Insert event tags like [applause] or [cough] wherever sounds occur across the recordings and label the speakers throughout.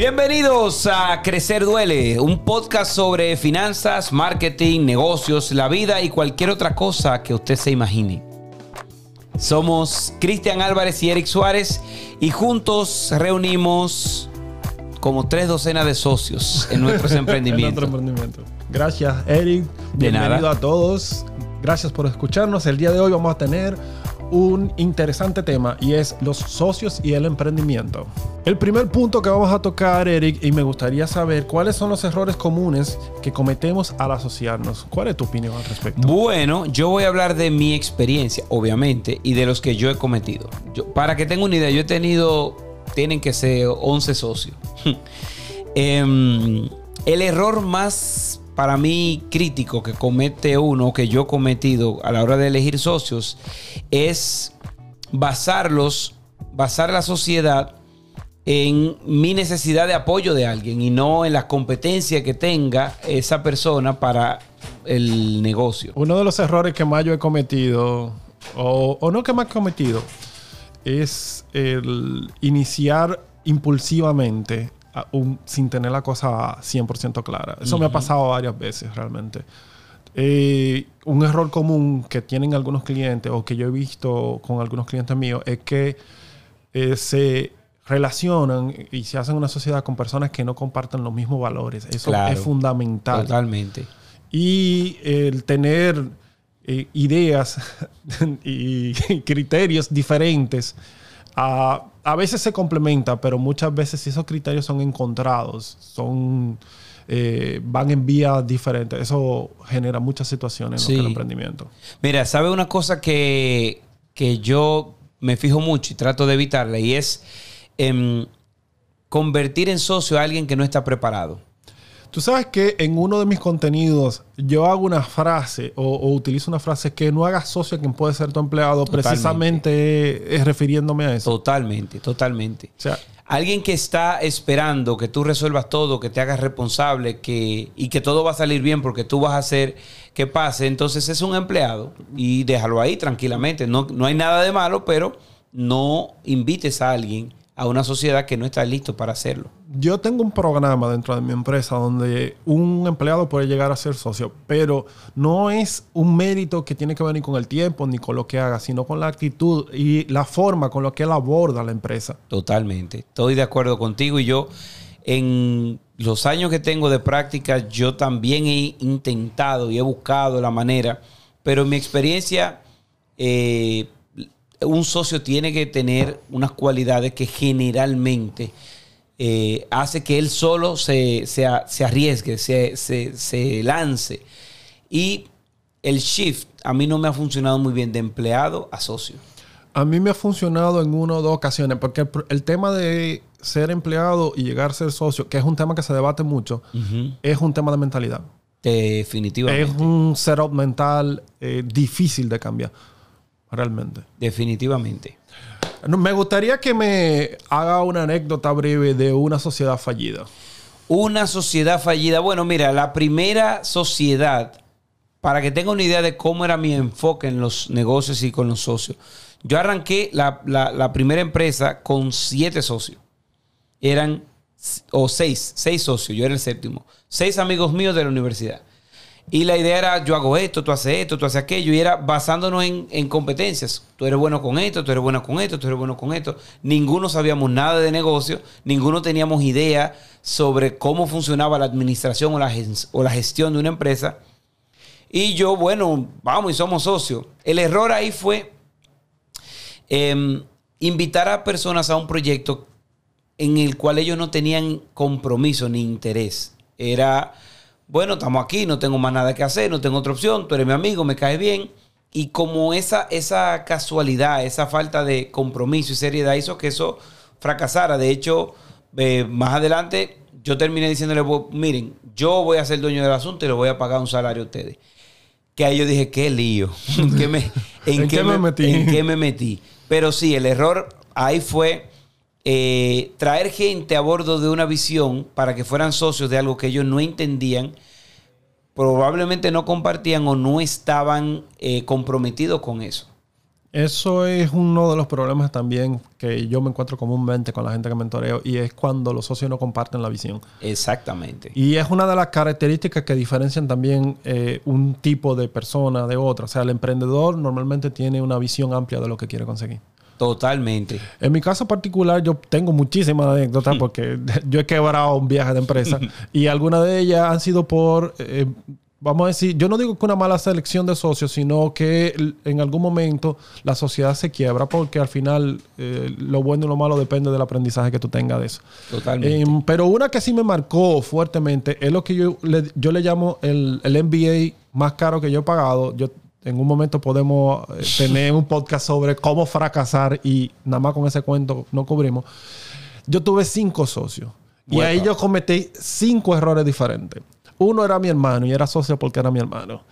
Speaker 1: Bienvenidos a Crecer Duele, un podcast sobre finanzas, marketing, negocios, la vida y cualquier otra cosa que usted se imagine. Somos Cristian Álvarez y Eric Suárez y juntos reunimos como tres docenas de socios en nuestros [laughs] emprendimientos.
Speaker 2: En emprendimiento. Gracias, Eric.
Speaker 1: De
Speaker 2: Bienvenido
Speaker 1: nada.
Speaker 2: a todos. Gracias por escucharnos. El día de hoy vamos a tener un interesante tema y es los socios y el emprendimiento. El primer punto que vamos a tocar, Eric, y me gustaría saber cuáles son los errores comunes que cometemos al asociarnos. ¿Cuál es tu opinión al respecto?
Speaker 1: Bueno, yo voy a hablar de mi experiencia, obviamente, y de los que yo he cometido. Para que tenga una idea, yo he tenido, tienen que ser 11 socios. [laughs] Em, el error más para mí crítico que comete uno, que yo he cometido a la hora de elegir socios, es basarlos, basar la sociedad en mi necesidad de apoyo de alguien y no en la competencia que tenga esa persona para el negocio.
Speaker 2: Uno de los errores que más yo he cometido, o, no que más he cometido, es el iniciar impulsivamente un- sin tener la cosa 100% clara. Eso me ha pasado varias veces realmente. Eh, un error común que tienen algunos clientes o que yo he visto con algunos clientes míos es que eh, se relacionan y se hacen una sociedad con personas que no comparten los mismos valores. Eso
Speaker 1: Claro.
Speaker 2: es fundamental
Speaker 1: Totalmente.
Speaker 2: y el tener eh, ideas [laughs] y criterios diferentes a, a veces se complementa, pero muchas veces esos criterios son encontrados, son eh, van en vías diferentes. Eso genera muchas situaciones en lo que el emprendimiento.
Speaker 1: Mira, ¿sabe una cosa que, que yo me fijo mucho y trato de evitarla? Y es em, convertir en socio a alguien que no está preparado.
Speaker 2: Tú sabes que en uno de mis contenidos yo hago una frase o, o utilizo una frase que no hagas socio a quien puede ser tu empleado,
Speaker 1: Totalmente.
Speaker 2: precisamente es refiriéndome a eso.
Speaker 1: Totalmente, totalmente.
Speaker 2: O sea,
Speaker 1: Alguien que está esperando que tú resuelvas todo, que te hagas responsable que, y que todo va a salir bien porque tú vas a hacer que pase, entonces es un empleado y déjalo ahí tranquilamente. No, no hay nada de malo, pero no invites a alguien a una sociedad que no está listo para hacerlo.
Speaker 2: Yo tengo un programa dentro de mi empresa donde un empleado puede llegar a ser socio, pero no es un mérito que tiene que venir con el tiempo ni con lo que haga, sino con la actitud y la forma con la que él aborda la empresa.
Speaker 1: Totalmente. Estoy de acuerdo contigo y yo en los años que tengo de práctica yo también he intentado y he buscado la manera, pero mi experiencia eh, un socio tiene que tener unas cualidades que generalmente eh, hace que él solo se, se arriesgue, se, lance. Y el shift a mí no me ha funcionado muy bien de empleado a socio.
Speaker 2: A mí me ha funcionado en una o dos ocasiones, porque el tema de ser empleado y llegar a ser socio, que es un tema que se debate mucho, es un tema de mentalidad.
Speaker 1: Definitivamente.
Speaker 2: Es un setup mental eh, difícil de cambiar, realmente.
Speaker 1: Definitivamente.
Speaker 2: No, Me gustaría que me haga una anécdota breve de una sociedad fallida.
Speaker 1: Una sociedad fallida. Bueno, mira, la primera sociedad, para que tenga una idea de cómo era mi enfoque en los negocios y con los socios. Yo arranqué la, la- la primera empresa con siete socios. Eran, o seis, seis socios, yo era el séptimo. Seis amigos míos de la universidad. Y la idea era, yo hago esto, tú haces esto, tú haces aquello. Y era basándonos en, en competencias. Tú eres bueno con esto, tú eres bueno con esto, tú eres bueno con esto. Ninguno sabíamos nada de negocio, ninguno teníamos idea sobre cómo funcionaba la administración o la, o la gestión de una empresa. Y yo, bueno, vamos y somos socios. El error ahí fue em, invitar a personas a un proyecto en el cual ellos no tenían compromiso ni interés. Era, bueno, estamos aquí, no tengo más nada que hacer, no tengo otra opción, tú eres mi amigo, me caes bien. Y como esa, esa casualidad, esa falta de compromiso y seriedad hizo que eso fracasara. De hecho, eh, más adelante yo terminé diciéndole, "Pues, miren, yo voy a ser dueño del asunto y le voy a pagar un salario a ustedes. Que ahí yo dije, qué lío. [laughs] ¿En qué me,
Speaker 2: ¿En [laughs] qué me metí?
Speaker 1: ¿En qué me metí? Pero sí, el error ahí fue eh, traer gente a bordo de una visión para que fueran socios de algo que ellos no entendían, probablemente no compartían o no estaban eh, comprometidos con eso.
Speaker 2: Eso es uno de los problemas también que yo me encuentro comúnmente con la gente que mentoreo y es cuando los socios no comparten la visión.
Speaker 1: Exactamente.
Speaker 2: Y es una de las características que diferencian también eh, un tipo de persona de otra. O sea, el emprendedor normalmente tiene una visión amplia de lo que quiere conseguir.
Speaker 1: Totalmente.
Speaker 2: En mi caso particular, yo tengo muchísimas anécdotas porque [laughs] yo he quebrado un viaje de empresa [laughs] y algunas de ellas han sido por eh, vamos a decir, yo no digo que una mala selección de socios, sino que en algún momento la sociedad se quiebra porque al final eh, lo bueno y lo malo depende del aprendizaje que tú tengas de eso.
Speaker 1: Totalmente.
Speaker 2: Em, pero una que sí me marcó fuertemente es lo que yo le, yo le llamo el, el MBA más caro que yo he pagado. Yo en un momento podemos eh, [laughs] tener un podcast sobre cómo fracasar y nada más con ese cuento no cubrimos. Yo tuve cinco socios. Y ahí yo cometí cinco errores diferentes. Uno era mi hermano y era socio porque era mi hermano.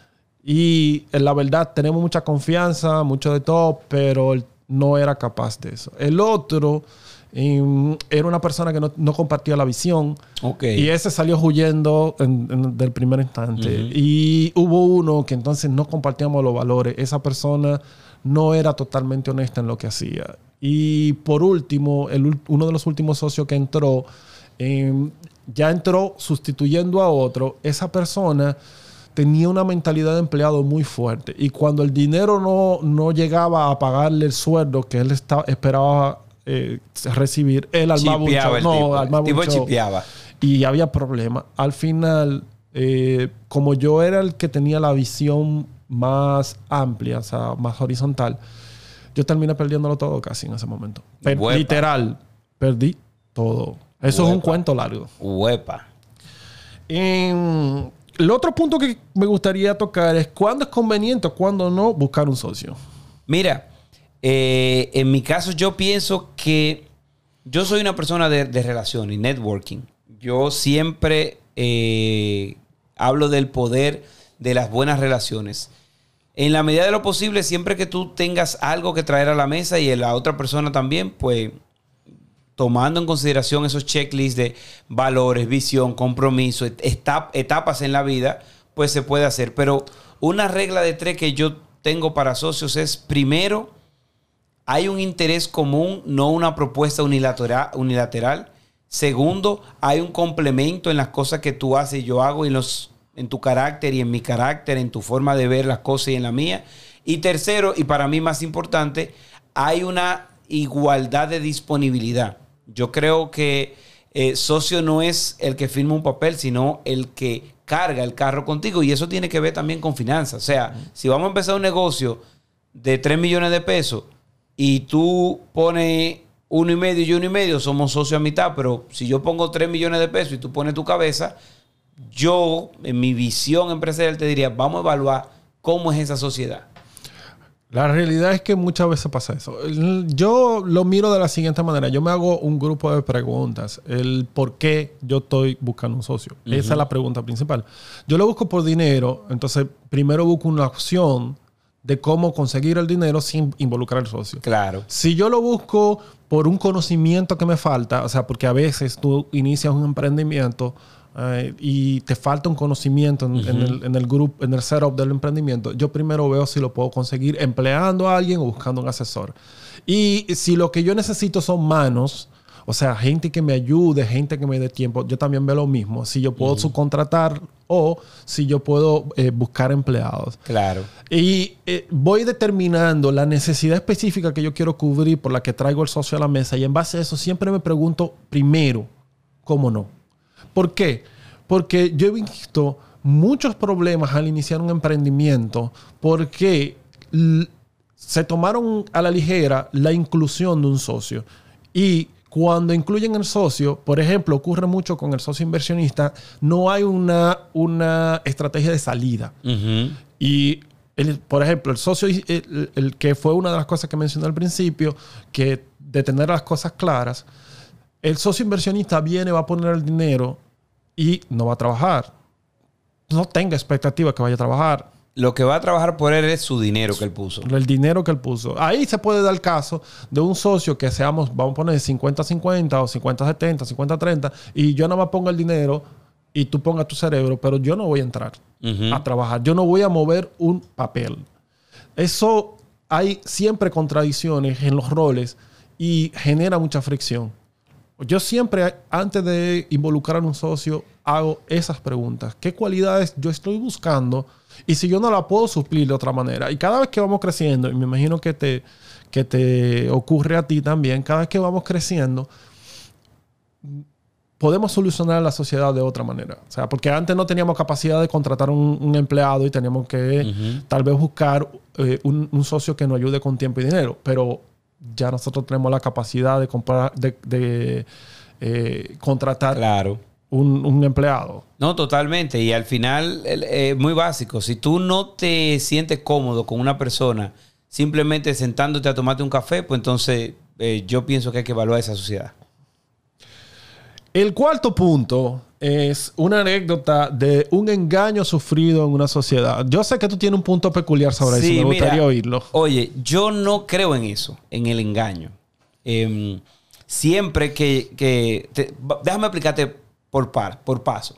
Speaker 2: Y en la verdad tenemos mucha confianza, mucho de todo, pero él no era capaz de eso. El otro em, era una persona que no, compartía la visión. Y ese salió huyendo en, del primer instante. Y hubo uno que entonces no compartíamos los valores. Esa persona no era totalmente honesta en lo que hacía. Y por último, el, uno de los últimos socios que entró, em, ya entró sustituyendo a otro, esa persona tenía una mentalidad de empleado muy fuerte. Y cuando el dinero no, llegaba a pagarle el sueldo que él estaba, esperaba eh, recibir, él armaba un
Speaker 1: No, tipo, chipeaba.
Speaker 2: Y había problemas. Al final, eh, como yo era el que tenía la visión más amplia, o sea, más horizontal, yo terminé perdiéndolo todo casi en ese momento. literal, perdí todo. Eso es un cuento largo.
Speaker 1: Huepa.
Speaker 2: el otro punto que me gustaría tocar es cuándo es conveniente o cuándo no buscar un socio.
Speaker 1: Mira, eh, en mi caso yo pienso que yo soy una persona de, relación y networking. Yo siempre eh, hablo del poder de las buenas relaciones. En la medida de lo posible, siempre que tú tengas algo que traer a la mesa y la otra persona también, pues tomando en consideración esos checklists de valores, visión, compromiso, etapas en la vida, pues se puede hacer. Pero una regla de tres que yo tengo para socios es, primero, hay un interés común, no una propuesta unilateral. unilateral. Segundo, hay un complemento en las cosas que tú haces y yo hago y los, en tu carácter y en mi carácter, en tu forma de ver las cosas y en la mía. Y tercero, y para mí más importante, hay una igualdad de disponibilidad. Yo creo que eh, socio no es el que firma un papel, sino el que carga el carro contigo. Y eso tiene que ver también con finanzas. O sea, si vamos a empezar un negocio de 3 millones de pesos y tú pones uno y medio y uno y medio, somos socios a mitad. Pero si yo pongo 3 millones de pesos y tú pones tu cabeza, yo, en mi visión empresarial, te diría, vamos a evaluar cómo es esa sociedad.
Speaker 2: La realidad es que muchas veces pasa eso. Yo lo miro de la siguiente manera. Yo me hago un grupo de preguntas. El por qué yo estoy buscando un socio. Esa es la pregunta principal. Yo lo busco por dinero. Entonces, primero busco una opción de cómo conseguir el dinero sin involucrar al socio.
Speaker 1: Claro.
Speaker 2: Si yo lo busco por un conocimiento que me falta, o sea, porque a veces tú inicias un emprendimiento eh, y te falta un conocimiento en, el, grupo, en el setup del emprendimiento, yo primero veo si lo puedo conseguir empleando a alguien o buscando un asesor. Y si lo que yo necesito son manos, o sea, gente que me ayude, gente que me dé tiempo, yo también veo lo mismo. Si yo puedo subcontratar o si yo puedo eh, buscar empleados.
Speaker 1: Claro.
Speaker 2: Y eh, voy determinando la necesidad específica que yo quiero cubrir por la que traigo el socio a la mesa y en base a eso siempre me pregunto primero, ¿cómo no? ¿Por qué? Porque yo he visto muchos problemas al iniciar un emprendimiento porque se tomaron a la ligera la inclusión de un socio. Y cuando incluyen el socio, por ejemplo, ocurre mucho con el socio inversionista, no hay una, una estrategia de salida. Y, por ejemplo, el socio, el, que fue una de las cosas que mencioné al principio, que de tener las cosas claras, el socio inversionista viene, va a poner el dinero y no va a trabajar. No tenga expectativa que vaya a trabajar.
Speaker 1: Lo que va a trabajar por él es su dinero que él puso.
Speaker 2: El dinero que él puso. Ahí se puede dar el caso de un socio que seamos, vamos a poner 50-50 o 50-70, 50-30, y yo nada más pongo el dinero y tú pongas tu cerebro, pero yo no voy a entrar a trabajar. Yo no voy a mover un papel. Eso hay siempre contradicciones en los roles y genera mucha fricción. Yo siempre, antes de involucrar a un socio, hago esas preguntas. ¿Qué cualidades yo estoy buscando? Y si yo no la puedo suplir de otra manera. Y cada vez que vamos creciendo, y me imagino que te, que te ocurre a ti también, cada vez que vamos creciendo, podemos solucionar la sociedad de otra manera. O sea, porque antes no teníamos capacidad de contratar un, un empleado y teníamos que tal vez buscar eh, un, un, socio que nos ayude con tiempo y dinero. Pero ya nosotros tenemos la capacidad de, comprar, de, de eh, contratar
Speaker 1: claro.
Speaker 2: un, un, empleado.
Speaker 1: No, totalmente. Y al final, es eh, muy básico. Si tú no te sientes cómodo con una persona simplemente sentándote a tomarte un café, pues entonces eh, yo pienso que hay que evaluar esa sociedad.
Speaker 2: El cuarto punto es una anécdota de un engaño sufrido en una sociedad. Yo sé que tú tienes un punto peculiar sobre sí, eso, me gustaría
Speaker 1: mira,
Speaker 2: oírlo.
Speaker 1: Oye, yo no creo en eso, en el engaño. Eh, siempre que... que te, déjame explicarte por, par, por paso.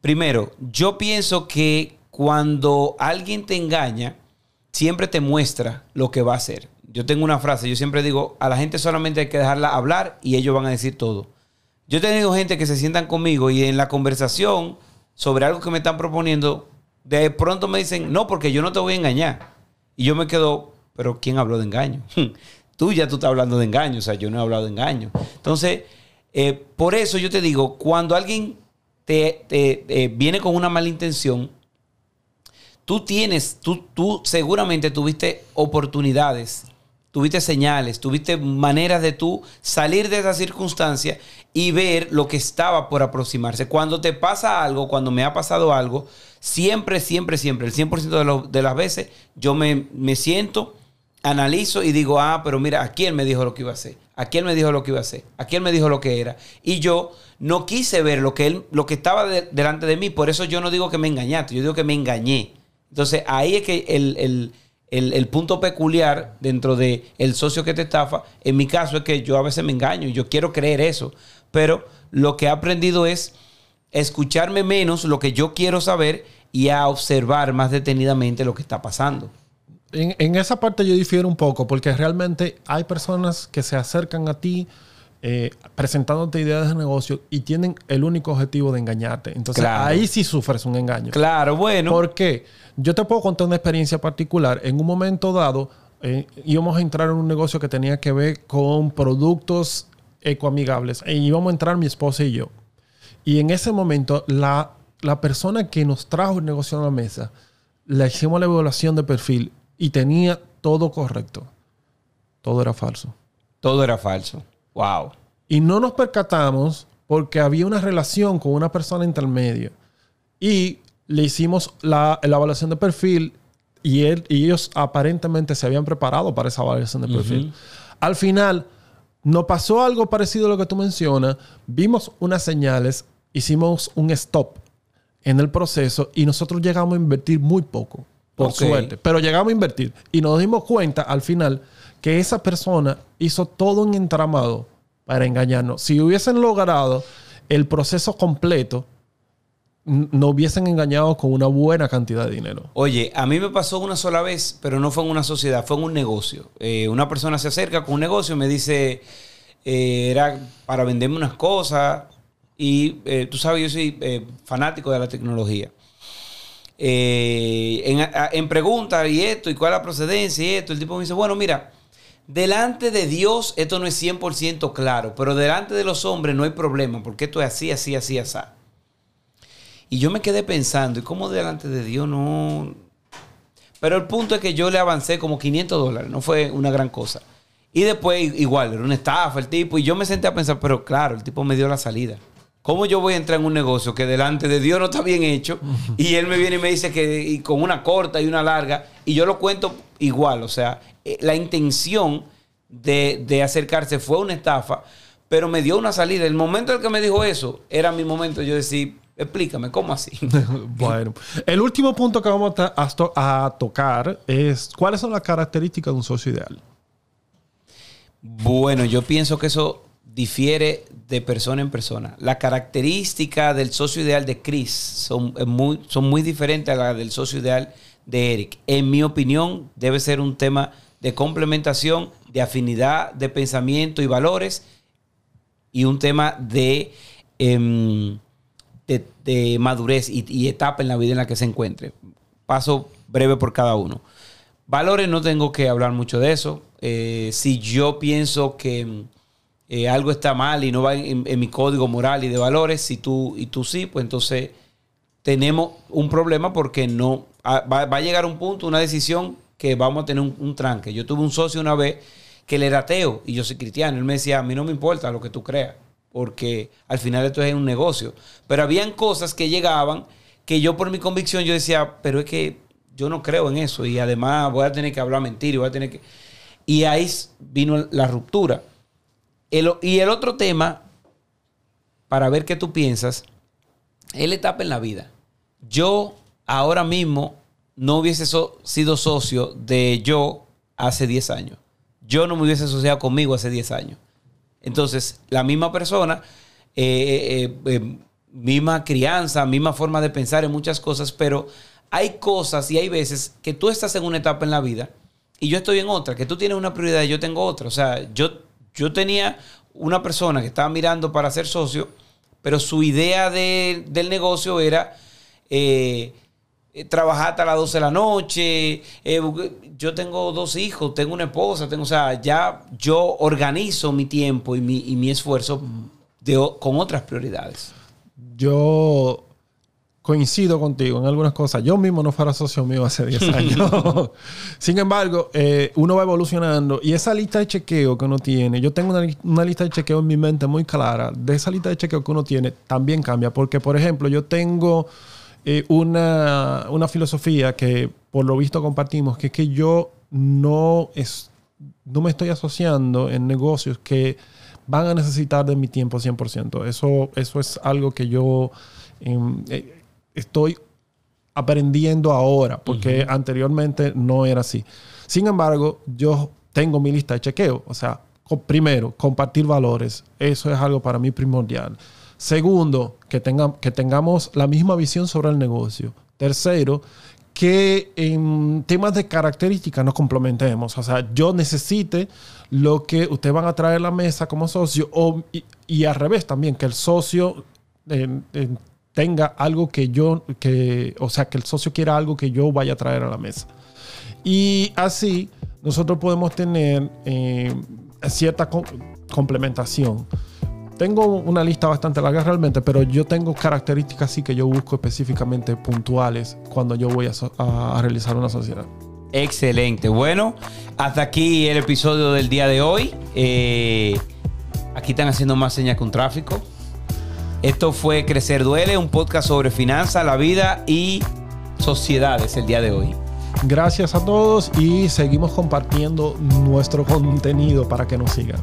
Speaker 1: Primero, yo pienso que cuando alguien te engaña, siempre te muestra lo que va a hacer. Yo tengo una frase, yo siempre digo, a la gente solamente hay que dejarla hablar y ellos van a decir todo. Yo he tenido gente que se sientan conmigo y en la conversación sobre algo que me están proponiendo, de pronto me dicen, no, porque yo no te voy a engañar. Y yo me quedo, pero ¿quién habló de engaño? [laughs] tú ya tú estás hablando de engaño, o sea, yo no he hablado de engaño. Entonces, eh, por eso yo te digo, cuando alguien te, te viene con una mala intención, tú tienes, tú, tú seguramente tuviste oportunidades tuviste señales, tuviste maneras de tú salir de esa circunstancia y ver lo que estaba por aproximarse. Cuando te pasa algo, cuando me ha pasado algo, siempre, siempre, siempre, el 100% de, de, las veces, yo me, me, siento, analizo y digo, ah, pero mira, aquí él me dijo lo que iba a hacer, aquí él me dijo lo que iba a hacer, aquí él me dijo lo que era. Y yo no quise ver lo que, él, lo que estaba de, delante de mí, por eso yo no digo que me engañaste, yo digo que me engañé. Entonces ahí es que el, el el, el, punto peculiar dentro del el socio que te estafa, en mi caso es que yo a veces me engaño y yo quiero creer eso, pero lo que he aprendido es escucharme menos lo que yo quiero saber y a observar más detenidamente lo que está pasando.
Speaker 2: En, en esa parte yo difiero un poco porque realmente hay personas que se acercan a ti eh, presentándote ideas de negocio y tienen el único objetivo de engañarte. Entonces claro. ahí sí sufres un engaño.
Speaker 1: Claro, bueno.
Speaker 2: ¿Por qué? Yo te puedo contar una experiencia particular. En un momento dado, eh, íbamos a entrar en un negocio que tenía que ver con productos ecoamigables. E íbamos a entrar mi esposa y yo. Y en ese momento, la, la persona que nos trajo el negocio a la mesa, le hicimos la evaluación de perfil y tenía todo correcto. Todo era falso.
Speaker 1: Todo era falso. Wow.
Speaker 2: Y no nos percatamos porque había una relación con una persona intermedia. Y le hicimos la, la evaluación de perfil y, él, y ellos aparentemente se habían preparado para esa evaluación de perfil. Uh -huh. Al final, nos pasó algo parecido a lo que tú mencionas. Vimos unas señales, hicimos un stop en el proceso y nosotros llegamos a invertir muy poco, por okay. suerte. Pero llegamos a invertir y nos dimos cuenta al final que esa persona hizo todo un entramado para engañarnos. Si hubiesen logrado el proceso completo, no hubiesen engañado con una buena cantidad de dinero.
Speaker 1: Oye, a mí me pasó una sola vez, pero no fue en una sociedad, fue en un negocio. Eh, una persona se acerca con un negocio y me dice, eh, era para venderme unas cosas y eh, tú sabes, yo soy eh, fanático de la tecnología. en, en preguntas y esto, y cuál es la procedencia y esto, el tipo me dice, bueno, mira, Delante de Dios esto no es 100% claro, pero delante de los hombres no hay problema, porque esto es así, así, así, así. Y yo me quedé pensando, ¿y cómo delante de Dios no? Pero el punto es que yo le avancé como 500 dólares, no fue una gran cosa. Y después, igual, era una estafa el tipo, y yo me senté a pensar, pero claro, el tipo me dio la salida. ¿Cómo yo voy a entrar en un negocio que delante de Dios no está bien hecho? Y él me viene y me dice que y con una corta y una larga, y yo lo cuento igual, o sea, la intención de, de, acercarse fue una estafa, pero me dio una salida. El momento en el que me dijo eso, era mi momento yo decir, explícame, ¿cómo así? [laughs]
Speaker 2: bueno, el último punto que vamos a, a, a, tocar es cuáles son las características de un socio ideal.
Speaker 1: Bueno, yo pienso que eso difiere de persona en persona. La característica del socio ideal de Chris son muy, son muy diferentes a la del socio ideal de Eric. En mi opinión, debe ser un tema de complementación, de afinidad de pensamiento y valores y un tema de, em, de, madurez y, etapa en la vida en la que se encuentre. Paso breve por cada uno. Valores no tengo que hablar mucho de eso. Eh, si yo pienso que eh, algo está mal y no va en, mi código moral y de valores, si tú y tú sí, pues entonces tenemos un problema porque no ah, va, a llegar un punto, una decisión que vamos a tener un, tranque. Yo tuve un socio una vez que él era ateo y yo soy cristiano. Él me decía, a mí no me importa lo que tú creas, porque al final esto es un negocio. Pero habían cosas que llegaban que yo por mi convicción yo decía, pero es que yo no creo en eso y además voy a tener que hablar mentira y voy a tener que... Y ahí vino la ruptura y el otro tema, para ver qué tú piensas, es la etapa en la vida. Yo ahora mismo no hubiese sido socio de yo hace 10 años. Yo no me hubiese asociado conmigo hace 10 años. Entonces, la misma persona, eh, eh, eh, misma crianza, misma forma de pensar en muchas cosas, pero hay cosas y hay veces que tú estás en una etapa en la vida y yo estoy en otra, que tú tienes una prioridad y yo tengo otra. O sea, yo yo tenía una persona que estaba mirando para ser socio, pero su idea del negocio era eh, eh, trabajar hasta las 12 de la noche. Eh, yo tengo dos hijos, tengo una esposa, tengo, o sea, ya yo organizo mi tiempo y mi, esfuerzo con otras prioridades.
Speaker 2: Yo coincido contigo en algunas cosas. Yo mismo no fuera socio mío hace 10 [laughs] años. [laughs] Sin embargo, eh, uno va evolucionando y esa lista de chequeo que uno tiene, yo tengo una, lista de chequeo en mi mente muy clara. De esa lista de chequeo que uno tiene, también cambia. Porque, por ejemplo, yo tengo eh, una, una, filosofía que por lo visto compartimos, que es que yo no, es, no me estoy asociando en negocios que van a necesitar de mi tiempo 100%. Eso, eso es algo que yo... Em, eh, estoy aprendiendo ahora, porque anteriormente no era así. Sin embargo, yo tengo mi lista de chequeo. O sea, primero, compartir valores. Eso es algo para mí primordial. Segundo, que, que tengamos la misma visión sobre el negocio. Tercero, que en temas de características nos complementemos. O sea, yo necesite lo que ustedes van a traer a la mesa como socio o, y, al revés también, que el socio tenga algo que yo, que, o sea, que el socio quiera algo que yo vaya a traer a la mesa. Y así nosotros podemos tener eh, cierta complementación. Tengo una lista bastante larga realmente, pero yo tengo características sí que yo busco específicamente puntuales cuando yo voy a, realizar una sociedad.
Speaker 1: Excelente. Bueno, hasta aquí el episodio del día de hoy. Eh, aquí están haciendo más señas con tráfico. Esto fue Crecer Duele, un podcast sobre finanzas, la vida y sociedades el día de hoy.
Speaker 2: Gracias a todos y seguimos compartiendo nuestro contenido para que nos sigan.